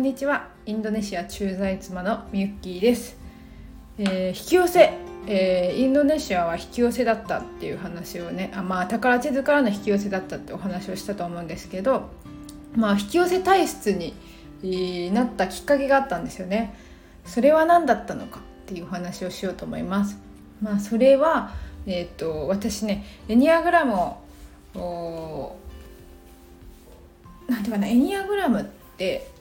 んにちは。インドネシア駐在妻のみゆっきーです、えー、引き寄せ、えー、インドネシアは引き寄せだったっていう話をねあまあ宝地図からの引き寄せだったってお話をしたと思うんですけどまあ引き寄せ体質に、えー、なったきっかけがあったんですよね。それは何だったのかっていうお話をしようと思います。まあそれはえっ、と私ねエニアグラムをなんていうかなエニアグラムって、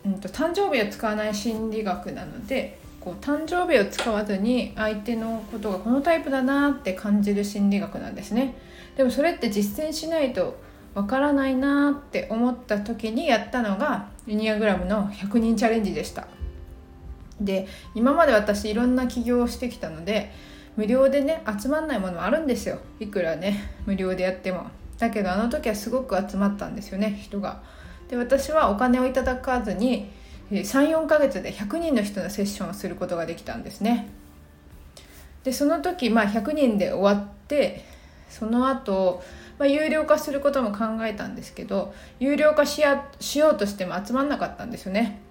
うんと、誕生日を使わない心理学なのでこう誕生日を使わずに相手のことがこのタイプだなって感じる心理学なんですね。でもそれって実践しないとわからないなって思った時にやったのがユニアグラムの100人チャレンジでした。で今まで私いろんな起業をしてきたので無料でね集まんないものもあるんですよ。いくらね無料でやっても。だけどあの時はすごく集まったんですよね人が。で私はお金をいただかずに34ヶ月で100人の人のセッションをすることができたんですね。でその時、まあ、100人で終わってその後、まあ、有料化することも考えたんですけど有料化しやしようとしても集まんなかったんですよね。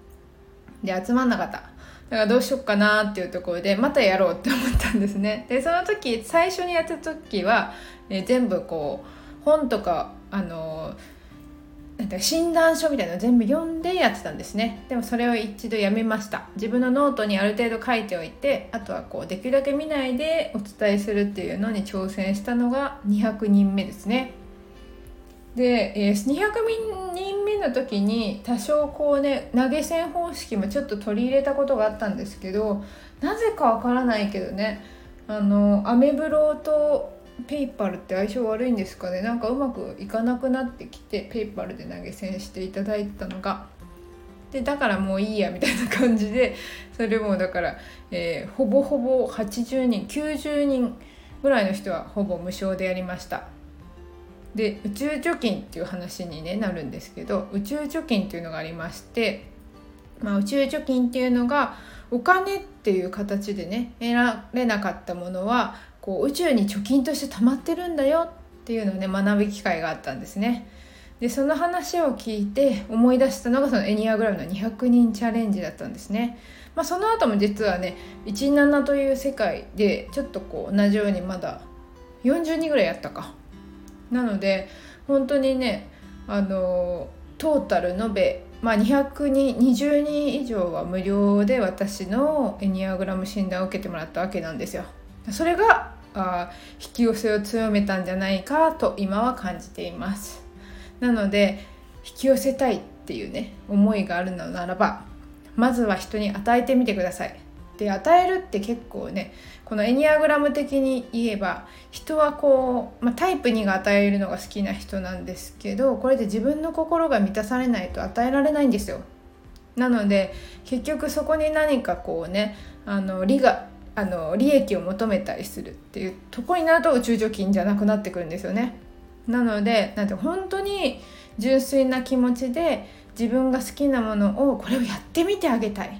で集まんなかった。だからどうしよっかなっていうところでまたやろうって思ったんですね。でその時最初にやった時は、え全部こう本とかあのなんか診断書みたいなの全部読んでやってたんですね。でもそれを一度やめました。自分のノートにある程度書いておいてあとはこうできるだけ見ないでお伝えするっていうのに挑戦したのが200人目ですね。で、200人目の時に多少こうね投げ銭方式もちょっと取り入れたことがあったんですけどなぜかわからないけどねあのアメブロとペイパルって相性悪いんですかね？なんかうまくいかなくなってきてペイパルで投げ銭していただいたのが。でだからもういいやみたいな感じでそれもだから、えー、ほぼほぼ80人90人ぐらいの人はほぼ無償でやりました。で宇宙貯金っていう話に、ね、なるんですけど宇宙貯金っていうのがありまして、まあ、宇宙貯金っていうのがお金っていう形でね得られなかったものはこう宇宙に貯金として溜まってるんだよっていうのをね学ぶ機会があったんですね。でその話を聞いて思い出したのがそのエニアグラムの200人チャレンジだったんですね。まあ、その後も実はね17という世界でちょっとこう同じようにまだ40人ぐらいやったか。なので本当にねあのトータル延べ、まあ、200人20人以上は無料で私のエニアグラム診断を受けてもらったわけなんですよ。それがあ引き寄せを強めたんじゃないかと今は感じています。なので引き寄せたいっていうね思いがあるのならばまずは人に与えてみてください。で与えるって結構ねこのエニアグラム的に言えば人はこう、まあ、タイプ2が与えるのが好きな人なんですけどこれで自分の心が満たされないと与えられないんですよ。なので結局そこに何かこうねあの利があの利益を求めたりするっていうとこになると宇宙貯金じゃなくなってくるんですよね。なのでなんて本当に純粋な気持ちで自分が好きなものをこれをやってみてあげたいっ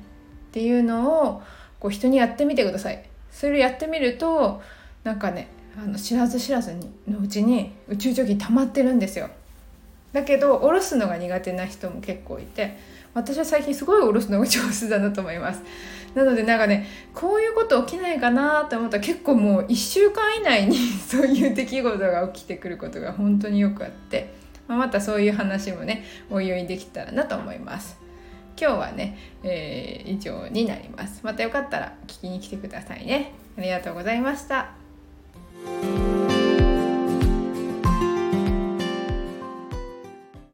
ていうのをこう人にやってみてください。それをやってみるとなんかねあの知らず知らずにのうちに宇宙貯金溜まってるんですよ。だけど下ろすのが苦手な人も結構いて私は最近すごい下ろすのが上手だなと思います。なのでなんかねこういうこと起きないかなと思ったら結構もう1週間以内に そういう出来事が起きてくることが本当によくあって、まあ、またそういう話もねおいおいできたらなと思います。今日はね、えー、以上になります。またよかったら聞きに来てくださいね。ありがとうございました。